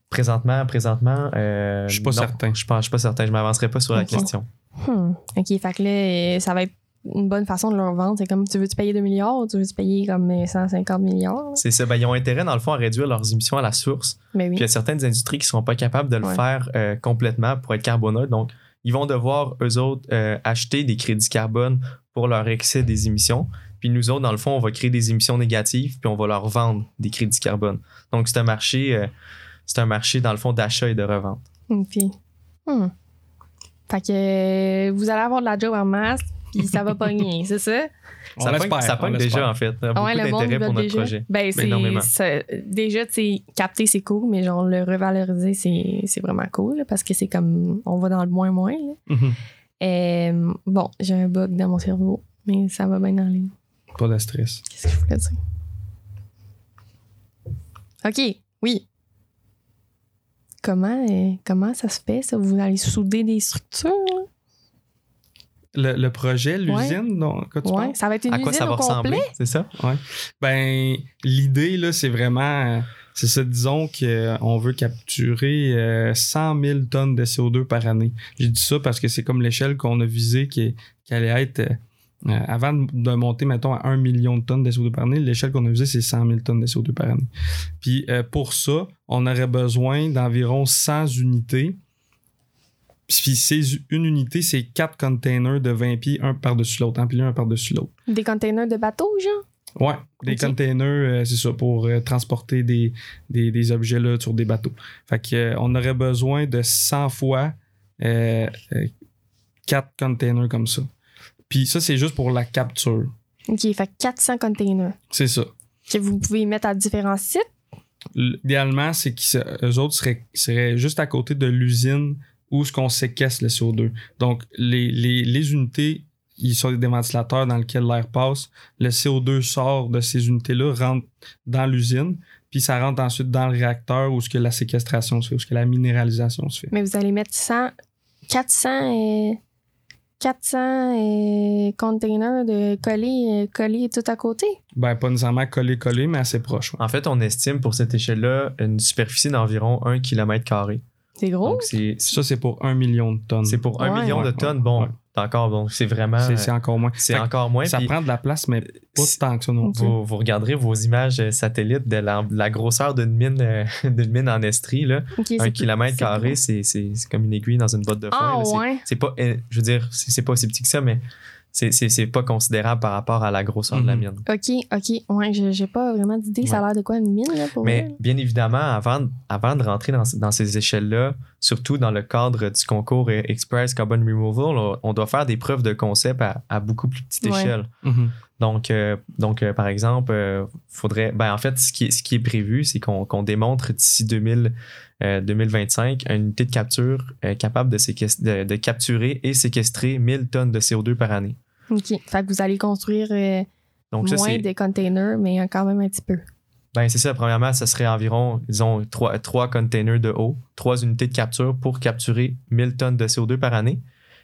Présentement, présentement, euh, Je suis pas non, certain. Je pense, je suis pas certain. Je m'avancerai pas sur la question. Hmm. Ok, fait que là, euh, ça va être une bonne façon de leur vendre. C'est comme, tu veux-tu payer 2 milliards ou tu veux-tu payer comme euh, 150 milliards? là? C'est ça. Ben, ils ont intérêt, dans le fond, à réduire leurs émissions à la source. Mais oui. Puis il y a certaines industries qui ne seront pas capables de le Ouais. faire euh, complètement pour être carboneutres. Donc, ils vont devoir, eux autres, euh, acheter des crédits carbone pour leur excès des émissions. Puis nous autres, dans le fond, on va créer des émissions négatives, puis on va leur vendre des crédits carbone. Donc, c'est un marché, euh, c'est un marché, dans le fond, d'achat et de revente. Ok. Hmm. Fait que euh, vous allez avoir de la job en masse, puis ça va [LAUGHS] pogner, c'est ça? On ça pogne, ça pogne déjà, en fait. Il y a beaucoup ouais, le monde d'intérêt pour notre déjà. projet. Ben, c'est, déjà, tu sais, capter, c'est cool, mais genre, le revaloriser, c'est, c'est vraiment cool, là, parce que c'est comme, on va dans le moins-moins. là. Mhm. Euh, bon, j'ai un bug dans mon cerveau, mais ça va bien dans les. Pas de stress. Qu'est-ce que je voulais dire? OK, oui. Comment, euh, comment ça se fait, ça? Vous allez souder des structures? là? Le, le projet, l'usine, Ouais, parles? ça va être une À quoi usine ça va au complet? ressembler, c'est ça? Ben, l'idée, là, c'est vraiment. euh, C'est ça, disons qu'on veut capturer euh, 100 000 tonnes de CO2 par année. J'ai dit ça parce que c'est comme l'échelle qu'on a visée qui, qui allait être. Euh, avant de, monter, mettons, à 1 million de tonnes de CO2 par année, l'échelle qu'on a visée, c'est 100 000 tonnes de CO2 par année. Puis euh, pour ça, on aurait besoin d'environ 100 unités. Puis une unité, c'est 4 containers de 20 pieds, un par-dessus l'autre, empilé un par-dessus l'autre. Des containers de bateaux, genre? Ouais, des containers, euh, c'est ça, pour euh, transporter des, des, des objets là, sur des bateaux. Fait que, euh, on aurait besoin de 100 fois euh, 4 containers comme ça. Puis ça, c'est juste pour la capture. OK, fait que 400 containers C'est ça. que vous pouvez mettre à différents sites? Idéalement, c'est qu'eux autres seraient, seraient juste à côté de l'usine où ce qu'on séquestre le CO2. Donc, les, les, les unités, ils sont des ventilateurs dans lesquels l'air passe. Le CO2 sort de ces unités-là, rentre dans l'usine, puis ça rentre ensuite dans le réacteur où ce que la séquestration se fait, où ce que la minéralisation se fait. Mais vous allez mettre 100, 400, euh, 400 euh, containers de collés, euh, collés tout à côté. Ben, pas nécessairement collé-collé, mais assez proche. ouais. En fait, on estime pour cette échelle-là une superficie d'environ 1 km. C'est gros? Donc, c'est Ça, c'est pour un million de tonnes. c'est pour 1 Ouais. million de tonnes. ouais, Bon, encore, donc c'est vraiment. C'est encore moins. C'est encore moins. Ça prend de la place, mais pas tant que ça non plus. vous, vous regarderez vos images euh, satellites de la, de la grosseur d'une mine, euh, [LAUGHS] d'une mine en estrie. Là. Ok, Un kilomètre carré, c'est, c'est, c'est comme une aiguille dans une botte de foin. Ah, là. C'est- ouais. C'est pas, euh, je veux dire, c'est pas aussi petit que ça, mais c'est, c'est, c'est pas considérable par rapport à la grosseur de la Mhm. mine. Ok, ok. Ouais, j'ai pas vraiment d'idée. Ça a l'air de quoi une mine, là, pour Mais vrai? bien évidemment, avant, avant de rentrer dans, dans ces échelles-là, surtout dans le cadre du concours Express Carbon Removal, on, doit faire des preuves de concept à, à beaucoup plus petite Ouais. échelle. Mhm. Donc, euh, donc euh, par exemple, euh, faudrait. Ben, en fait, ce qui est, ce qui est prévu, c'est qu'on démontre d'ici 2000, euh, 2025 une unité de capture capable de, de, de capturer et séquestrer 1000 tonnes de CO2 par année. Ok. Fait que vous allez construire Donc, moins c'est. de containers, mais quand même un petit peu. Ben, c'est ça. Premièrement, ça serait environ, disons, trois, trois containers de eau, trois unités de capture pour capturer 1000 tonnes de CO2 par année.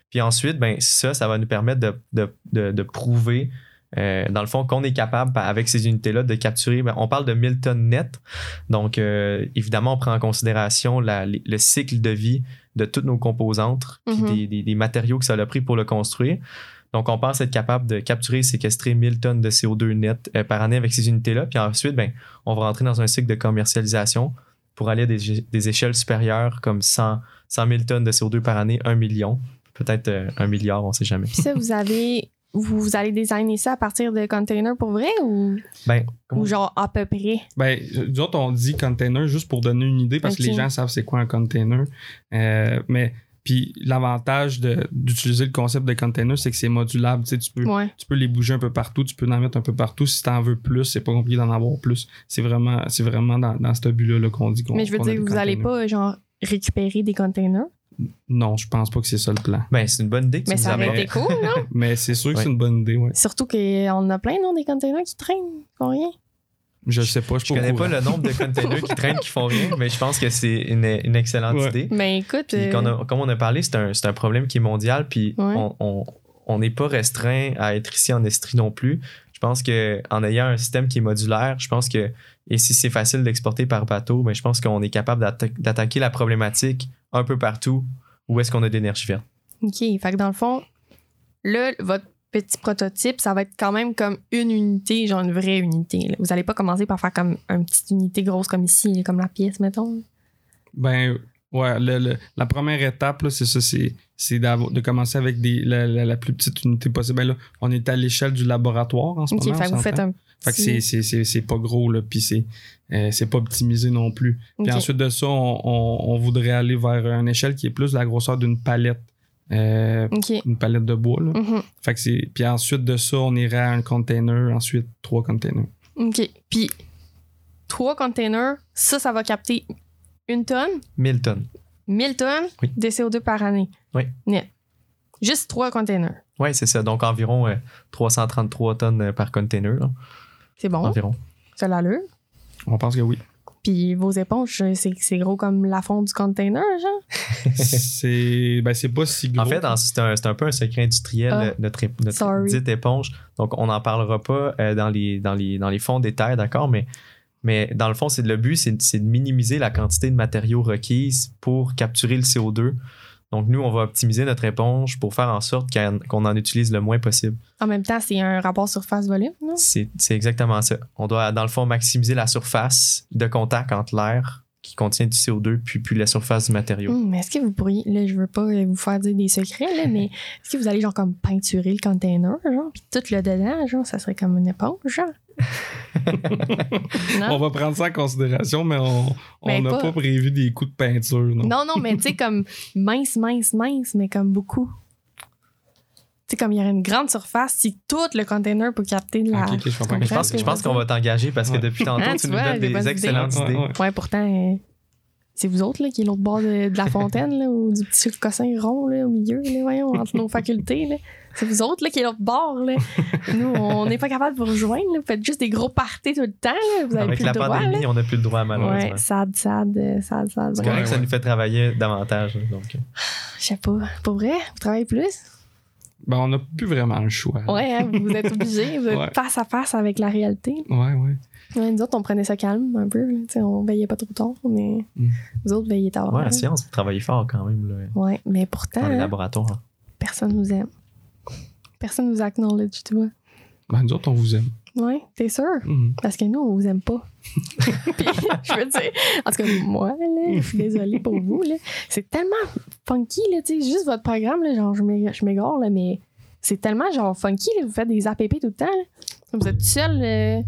Puis ensuite, ben, ça, ça va nous permettre de, de prouver, euh, dans le fond, qu'on est capable, avec ces unités-là, de capturer. ben, on parle de 1000 tonnes nettes. Donc, euh, évidemment, on prend en considération la- le cycle de vie de toutes nos composantes, puis Mhm. des, des- des matériaux que ça a pris pour le construire. Donc, on pense être capable de capturer et séquestrer 1000 tonnes de CO2 net euh, par année avec ces unités-là. Puis ensuite, ben, on va rentrer dans un cycle de commercialisation pour aller à des, des échelles supérieures comme 100, 100 000 tonnes de CO2 par année, 1 million, peut-être un milliard, on sait jamais. Puis ça, vous avez. Vous, allez designer ça à partir de containers pour vrai ou, Ben, ou genre à peu près? Ben, nous autres, on dit container juste pour donner une idée parce que les gens savent c'est quoi un container. Euh, mais puis l'avantage d'utiliser le concept de container, c'est que c'est modulable. Tu, sais, tu, peux, Ouais. tu peux les bouger un peu partout, tu peux en mettre un peu partout. Si tu en veux plus, c'est pas compliqué d'en avoir plus. C'est vraiment, c'est vraiment dans, dans ce but-là là, qu'on dit qu'on Mais je veux dire, vous allez containers. pas genre récupérer des containers? Non, je pense pas que c'est ça le plan. ben, c'est une bonne idée que tu Mais nous ça aurait été cool, non? [LAUGHS] Mais c'est sûr que Ouais. c'est une bonne idée, ouais. Surtout qu'on a plein, non, des containers qui traînent, qui font rien. Je sais pas, je Je connais pas, le nombre de containers qui traînent qui font rien, mais je pense que c'est une, une excellente Ouais. idée. Mais écoute. Puis euh, a- comme on a parlé, c'est un, c'est un problème qui est mondial, puis Ouais. on- on on n'est pas restreint à être ici en Estrie non plus. Je pense qu'en ayant un système qui est modulaire, je pense que, et si c'est facile d'exporter par bateau, ben, je pense qu'on est capable d'atta- d'attaquer la problématique un peu partout où est-ce qu'on a de l'énergie verte. OK. Fait que dans le fond, là, votre petit prototype, ça va être quand même comme une unité, genre une vraie unité. là. Vous allez pas commencer par faire comme une petite unité grosse comme ici, comme la pièce, mettons. Ben, ouais, le- le- la première étape, c'est ça, c'est, de commencer avec des, la, la- la plus petite unité possible. Ben là, on est à l'échelle du laboratoire en ce moment. Fait vous faites un. Fait que c'est, pas gros, là, puis c'est, euh, pas optimisé non plus. Puis ensuite de ça, on, on- on voudrait aller vers une échelle qui est plus la grosseur d'une palette. Euh, une palette de bois, là. Mhm. Fait que c'est, puis ensuite de ça, on irait à un container, ensuite trois containers. OK. Puis, trois containers, ça, ça va capter une tonne, 1000 tonnes. 1000 tonnes Oui. de CO2 par année. Oui. Net. Juste trois containers. Oui, c'est ça. Donc environ euh, 333 tonnes euh, par container, C'est bon. environ. Ça l'allure? On pense que oui. Puis vos éponges, c'est gros comme la fonte du container, genre? [LAUGHS] [LAUGHS] c'est, ben, c'est pas si gros. En fait, c'est un, c'est un peu un secret industriel, Ah. euh, notre, notre dite éponge. Donc, on n'en parlera pas euh, dans, les, dans, les, dans les fonds des terres, d'accord? Mais, mais dans le fond, c'est le but, c'est de minimiser la quantité de matériaux requises pour capturer le CO2. Donc, nous, on va optimiser notre éponge pour faire en sorte qu'on en utilise le moins possible. En même temps, c'est un rapport surface-volume, non? C'est exactement ça. On doit, dans le fond, maximiser la surface de contact entre l'air qui contient du CO2 puis, puis la surface du matériau. Hum, mais est-ce que vous pourriez, là, je veux pas euh, vous faire dire des secrets, là, mais [LAUGHS] est-ce que vous allez, genre, comme peinturer le container, genre, puis tout le dedans, genre, ça serait comme une éponge, genre? [LAUGHS] On va prendre ça en considération, mais on Mais on n'a pas- pas... prévu des coups de peinture. Non. Non, non, mais tu sais, comme mince, mince, mince, mais comme beaucoup. Tu sais, comme il y aurait une grande surface, si tout le container peut capter de la. Je comprends. Mais je pense, je pense qu'on va t'engager parce que Ouais. depuis tantôt, Hein, tu tu nous vois, donnes des excellentes idées. idées. Ouais, ouais. Ouais, pourtant, euh, c'est vous autres là, qui est l'autre bord de, de la [LAUGHS] fontaine, là, ou du petit cossin rond là, au milieu, là, voyons, entre nos facultés. là. C'est vous autres là, qui est l'autre bord. Là. [LAUGHS] Nous, on n'est pas capable de vous rejoindre. Là. Vous faites juste des gros parties tout le temps. Là. Vous avez Avec plus la le droit. pandémie, là. on n'a plus le droit, malheureusement. Ouais, sad, sad, euh, sad, sad. C'est ouais. que ça Ouais, nous fait travailler davantage. Donc, Je sais pas. Pour vrai, vous travaillez plus? Ben, on n'a plus vraiment le choix. Ouais, hein, vous êtes obligés. Vous êtes Ouais. face à face avec la réalité. Ouais, ouais. Ouais, nous autres, on prenait ça calme un peu. là. Tu sais, on veillait pas trop tard, mais Mm. vous autres veillez tard. ouais, hein. la science, vous travaillez fort quand même là, Ouais, mais pourtant, dans les hein, laboratoires. Personne nous aime. Personne nous acknowledge, tu vois. Ben, nous autres, on vous aime. Ouais, t'es sûr? Mhm. Parce que nous, on vous aime pas. [LAUGHS] Puis, je veux dire, en tout cas, moi, là, je suis désolée pour vous, là. C'est tellement funky, là, tu sais, juste votre programme, là, genre, je m'é- je m'égare, là, mais c'est tellement, genre, funky, là, vous faites des APP tout le temps, là. Vous êtes tout seul, euh,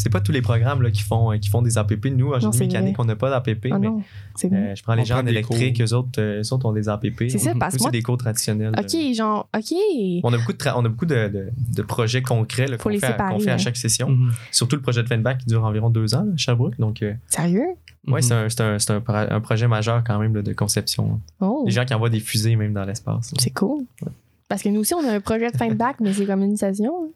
C'est pas tous les programmes là, qui, font, euh, qui font des APP. Nous, en génie mécanique, vrai. on n'a pas d'APP, Ah mais non, c'est euh, je prends les On gens en électrique, eux autres, euh, eux autres ont des APP. C'est ça, parce que c'est moi- des cours traditionnels. OK, euh. genre, OK. On a beaucoup de, on a beaucoup de, de- de projets concrets qu'on fait, fait à chaque session. Mhm. Surtout le projet de Fenback qui dure environ deux ans là, à Sherbrooke. Donc, euh, Sérieux? ouais, Mhm. c'est un, c'est un- projet majeur quand même là, de conception. Oh, Les gens qui envoient des fusées même dans l'espace. c'est cool. Parce que nous aussi, on a un projet de fin de bac, mais c'est comme une session, hein.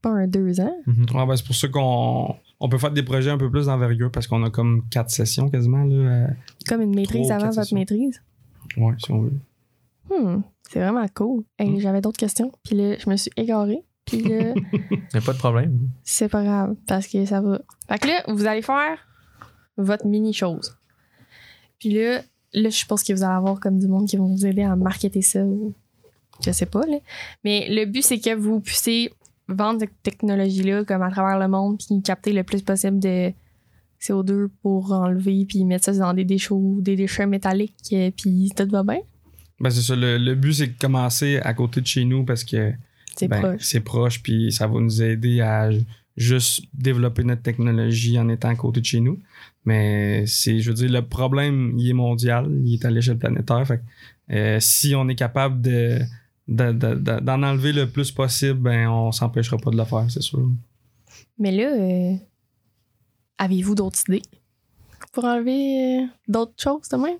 Pas un deux ans. Mhm. Ouais, ben, c'est pour ça qu'on on peut faire des projets un peu plus d'envergure parce qu'on a comme quatre sessions quasiment. Là, euh, Comme une maîtrise avant votre sessions. maîtrise. ouais, si on veut. Hmm, c'est vraiment cool. Hey, Hmm. J'avais d'autres questions, puis là, je me suis égarée. Puis là, [LAUGHS] a pas de problème. c'est pas grave, parce que ça va. Fait que là, vous allez faire votre mini-chose. Puis là, là, je pense que vous allez avoir comme du monde qui vont vous aider à marketer ça ou je sais pas, là. Mais le but, c'est que vous puissiez vendre cette technologie-là comme à travers le monde puis capter le plus possible de CO2 pour enlever puis mettre ça dans des déchets, des déchets métalliques euh, puis tout va bien. Ben, c'est ça. Le, le but, c'est de commencer à côté de chez nous parce que C'est ben, proche. c'est proche, puis ça va nous aider à ju- juste développer notre technologie en étant à côté de chez nous. Mais c'est, je veux dire, le problème, il est mondial, il est à l'échelle planétaire. Fait que, euh, si on est capable de, de- de- de- d'en enlever le plus possible, ben, on s'empêchera pas de le faire, c'est sûr. Mais là, euh, avez-vous d'autres idées pour enlever euh, d'autres choses de même?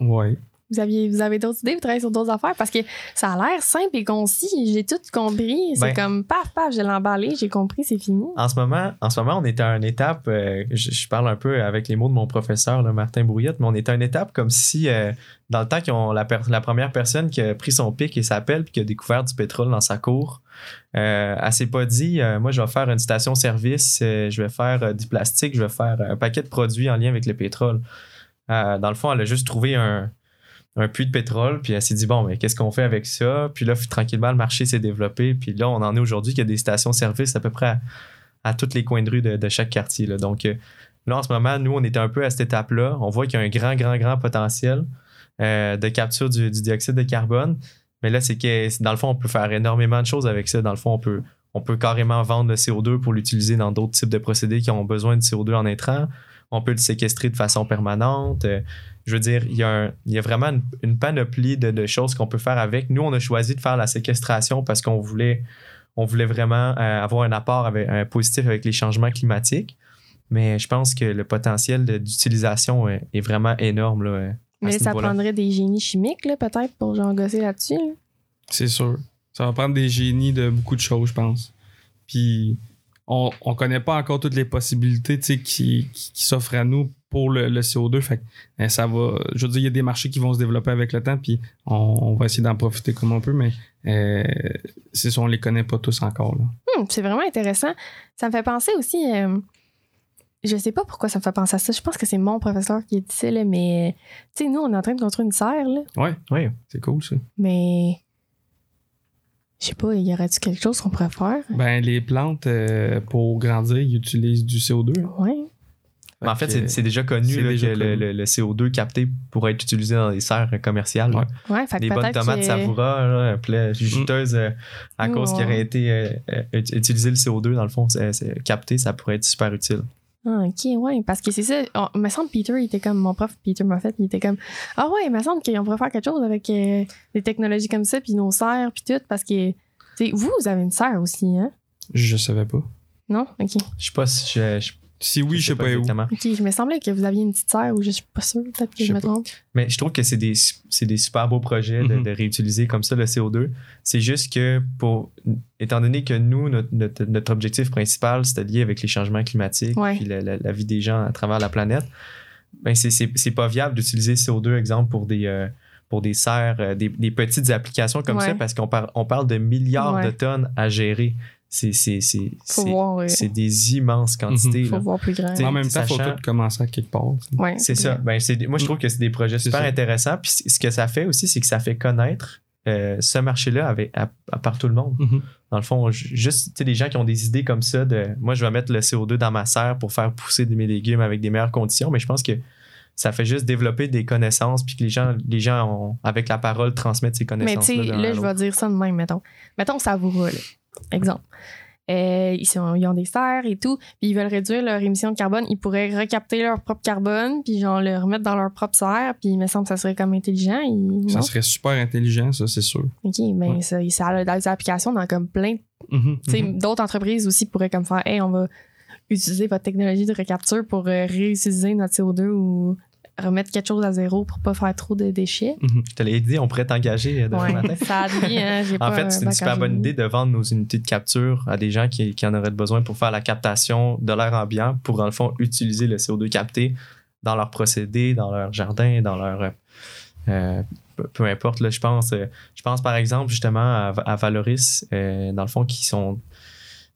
Ouais. Vous, aviez, vous avez d'autres idées? Vous travaillez sur d'autres affaires? Parce que ça a l'air simple et concis. J'ai tout compris. C'est Ben- comme paf, paf, je l'ai emballé, j'ai compris, c'est fini. En ce moment, en ce moment, on est à une étape. euh, je, je parle un peu avec les mots de mon professeur, là, Martin Brouillette, mais on est à une étape comme si, euh, dans le temps qu'ils ont la, première personne qui a pris son pic et sa pelle puis qui a découvert du pétrole dans sa cour, euh, elle s'est pas dit, euh, moi, je vais faire une station-service, euh, je vais faire du plastique, je vais faire un paquet de produits en lien avec le pétrole. Dans le fond, elle a juste trouvé un, un puits de pétrole, puis elle s'est dit, bon, mais qu'est-ce qu'on fait avec ça? Puis là, tranquillement, le marché s'est développé, puis là, on en est aujourd'hui qu'il y a des stations-service à peu près à, tous les coins de rue de, chaque quartier. Donc, euh, là, en ce moment, nous, on est un peu à cette étape-là. On voit qu'il y a un grand, grand, grand potentiel euh, de capture du, du dioxyde de carbone. Mais là, c'est que, dans le fond, on peut faire énormément de choses avec ça. Dans le fond, on peut, on peut carrément vendre le CO2 pour l'utiliser dans d'autres types de procédés qui ont besoin de CO2 en intrant. On peut le séquestrer de façon permanente. Euh, je veux dire, il y a, un- il y a vraiment une, une panoplie de, de choses qu'on peut faire avec. Nous, on a choisi de faire la séquestration parce qu'on voulait, on voulait vraiment euh, avoir un apport avec, un positif avec les changements climatiques. Mais je pense que le potentiel d'utilisation est, est vraiment énorme. Là, euh, à Mais ce ça prendrait des génies chimiques, peut-être, pour genre gosser là-dessus. là. C'est sûr. Ça va prendre des génies de beaucoup de choses, je pense. Puis, on, on connaît pas encore toutes les possibilités tu sais, qui, qui, qui s'offrent à nous pour le, le CO2. Fait que, euh, ça va. Je veux dire, il y a des marchés qui vont se développer avec le temps, puis on, on va essayer d'en profiter comme on peut, mais euh, c'est ça, on les connaît pas tous encore. Là. Hmm, c'est vraiment intéressant. Ça me fait penser aussi. euh, je sais pas pourquoi ça me fait penser à ça. Je pense que c'est mon professeur qui a dit ça, là, mais tu sais, nous, on est en train de construire une serre, là, Ouais, Oui. c'est cool ça. mais je sais pas, y aurait-tu quelque chose qu'on pourrait faire? Ben, les plantes, euh, pour grandir, ils utilisent du CO2. hein. Ouais. Mais en fait, c'est déjà connu c'est là, déjà que le, connu. le- le CO2 capté pourrait être utilisé dans des serres commerciales. Ouais. Ouais, fait que Des bonnes tomates que- savoura, là, là, juteuses, euh, à Mm, cause qu'il aurait été euh, ut- utilisé le CO2, dans le fond, c'est c'est capté, ça pourrait être super utile. Ah, ok, ouais, parce que c'est ça. on- il me semble Peter, il était comme mon prof, Peter Moffett, il était comme Ah ouais, il me semble qu'on pourrait faire quelque chose avec euh, des technologies comme ça, puis nos serres, puis tout, parce que vous, vous avez une serre aussi, hein? Je savais pas. Non? Ok. Je sais pas si je, je- Si oui, je sais pas, où. exactement. Ok, je me semblait que vous aviez une petite serre ou je suis pas sûre, peut-être que Je je, me trompe. Mais je trouve que c'est des, c'est des super beaux projets de, Mhm. de réutiliser comme ça le CO2. C'est juste que, pour, étant donné que nous, notre, notre, notre objectif principal, c'était lié avec les changements climatiques Ouais. puis la, la- la vie des gens à travers la planète, ben c'est, c'est, c'est pas viable d'utiliser le CO2, exemple, pour des, euh, pour des serres, euh, des, des petites applications comme Ouais. ça, parce qu'on parle, on parle de milliards Ouais. de tonnes à gérer. C'est, c'est, Faut des immenses quantités. faut là. voir plus grand. T'sais, En même temps, il faut tout commencer à quelque part. Ouais, C'est ça. Ben, c'est, moi, je trouve que c'est des projets super ça. intéressants. Puis ce que ça fait aussi, c'est que ça fait connaître euh, ce marché-là à, à part tout le monde. Mhm. Dans le fond, ju- juste tu sais, les gens qui ont des idées comme ça de moi, je vais mettre le CO2 dans ma serre pour faire pousser mes légumes avec des meilleures conditions, mais je pense que ça fait juste développer des connaissances puis que les gens, les gens ont, avec la parole, transmettent ces Mais tu connaissances. sais, là, je vais dire ça de même, mettons. Mettons Savoura, là. Exemple. Euh, ils, sont, ils ont des serres et tout, puis ils veulent réduire leur émission de carbone. Ils pourraient recapter leur propre carbone, puis genre le remettre dans leur propre serre, puis il me semble que ça serait comme intelligent. Ils- Ça serait super intelligent, ça, c'est sûr. OK, mais Ouais. ça, ça a des applications dans comme plein Mhm, mhm. D'autres entreprises aussi pourraient comme faire Hey, on va utiliser votre technologie de recapture pour euh, réutiliser notre CO2 ou remettre quelque chose à zéro pour pas faire trop de déchets. Je te l'ai dit, on pourrait t'engager euh, demain Ouais, matin. [LAUGHS] ça a dit, hein, En pas fait, c'est une super bonne idée de vendre nos unités de capture à des gens qui, qui en auraient besoin pour faire la captation de l'air ambiant, pour, dans le fond, utiliser le CO2 capté dans leur procédé, dans leur jardin, dans leur. euh, euh, peu- importe, là, je pense. je pense par exemple justement à, à Valoris, euh, dans le fond, qui sont.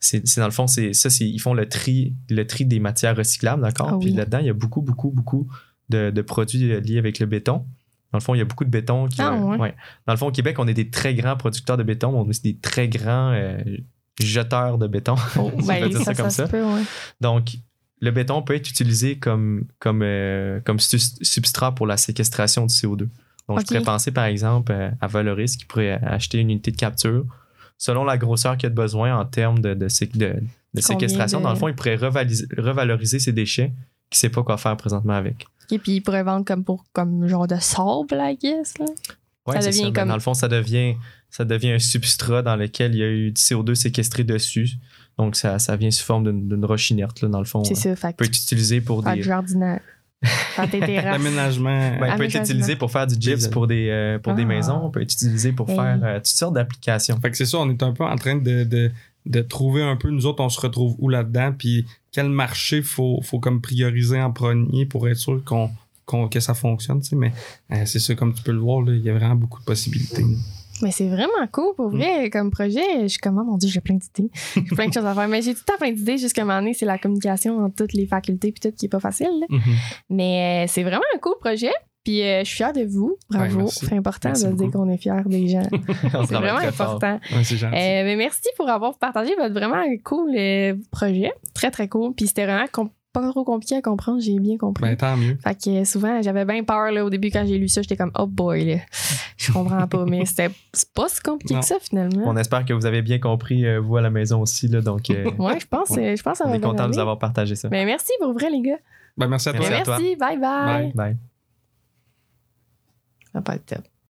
C'est dans le fond, c'est ça, c'est- ils font le tri, le tri des matières recyclables, d'accord? Ah Puis là-dedans, il y a beaucoup, beaucoup, beaucoup de, de produits liés avec le béton. Dans le fond, il y a beaucoup de béton qui. Ah, ouais. ouais. Dans le fond, au Québec, on est des très grands producteurs de béton, on est aussi des très grands euh, jeteurs de béton. Oh, [LAUGHS] on ben, peut dire ça, ça comme ça ça. se peut, ouais. Donc, le béton peut être utilisé comme, comme, euh, comme substrat pour la séquestration du CO2. Donc, je pourrais penser, par exemple, euh, à Valoris qui pourrait acheter une unité de capture selon la grosseur qu'il a de besoin en termes de, de, sé- de- de séquestration. de- Dans le fond, il pourrait revalise- revaloriser ses déchets qui ne sait pas quoi faire présentement avec. Et puis ils pourraient vendre comme pour comme genre de sable, I guess. Là. Ouais, Ça c'est devient Ben, comme- Dans le fond, ça devient, ça devient un substrat dans lequel il y a eu du CO2 séquestré dessus. Donc, ça, ça vient sous forme d'une roche inerte, là, dans le fond. C'est euh, ça, fait peut être utilisé pour des. du jardinage. L'aménagement. Ben, peut être utilisé pour faire du gyps [LAUGHS] pour des, euh, pour des Ah. maisons. peut être utilisé pour Hey. faire euh, toutes sortes d'applications. Fait que c'est ça, on est un peu en train de, de, de trouver un peu, nous autres, on se retrouve où là-dedans, puis quel marché faut, faut comme prioriser en premier pour être sûr qu'on, que ça fonctionne, tu sais. Mais euh, c'est ça, comme tu peux le voir, là, il y a vraiment beaucoup de possibilités. là. Mais c'est vraiment cool pour vrai comme projet. Je suis comme, oh mon dieu, j'ai plein d'idées. J'ai plein de choses à faire. Mais j'ai tout le temps plein d'idées jusqu'à un moment donné, c'est la communication entre toutes les facultés puis tout qui est pas facile. Mhm. Mais euh, c'est vraiment un cool projet. Puis euh, je suis fière de vous. Bravo. Ouais, c'est important Merci de dire qu'on est fier des gens. [LAUGHS] C'est vraiment important. Ouais, c'est gentil. Euh, mais merci pour avoir partagé votre vraiment cool euh, projet. Très, très cool. Puis c'était vraiment com- pas trop compliqué à comprendre. J'ai bien compris. Ben, tant mieux. Fait que souvent, j'avais bien peur là, au début quand j'ai lu ça. J'étais comme, oh boy, là. je comprends pas. Mais c'était c'est pas si compliqué Non. que ça finalement. On espère que vous avez bien compris, euh, vous à la maison aussi. Là, donc, euh, [LAUGHS] Ouais, je pense, euh, je pense que ça on va est content de vous avoir partagé ça. Mais merci pour vrai, les gars. Ben, merci à toi. Merci à toi. Merci. Bye bye. Bye. Bye. Ça va pas être top.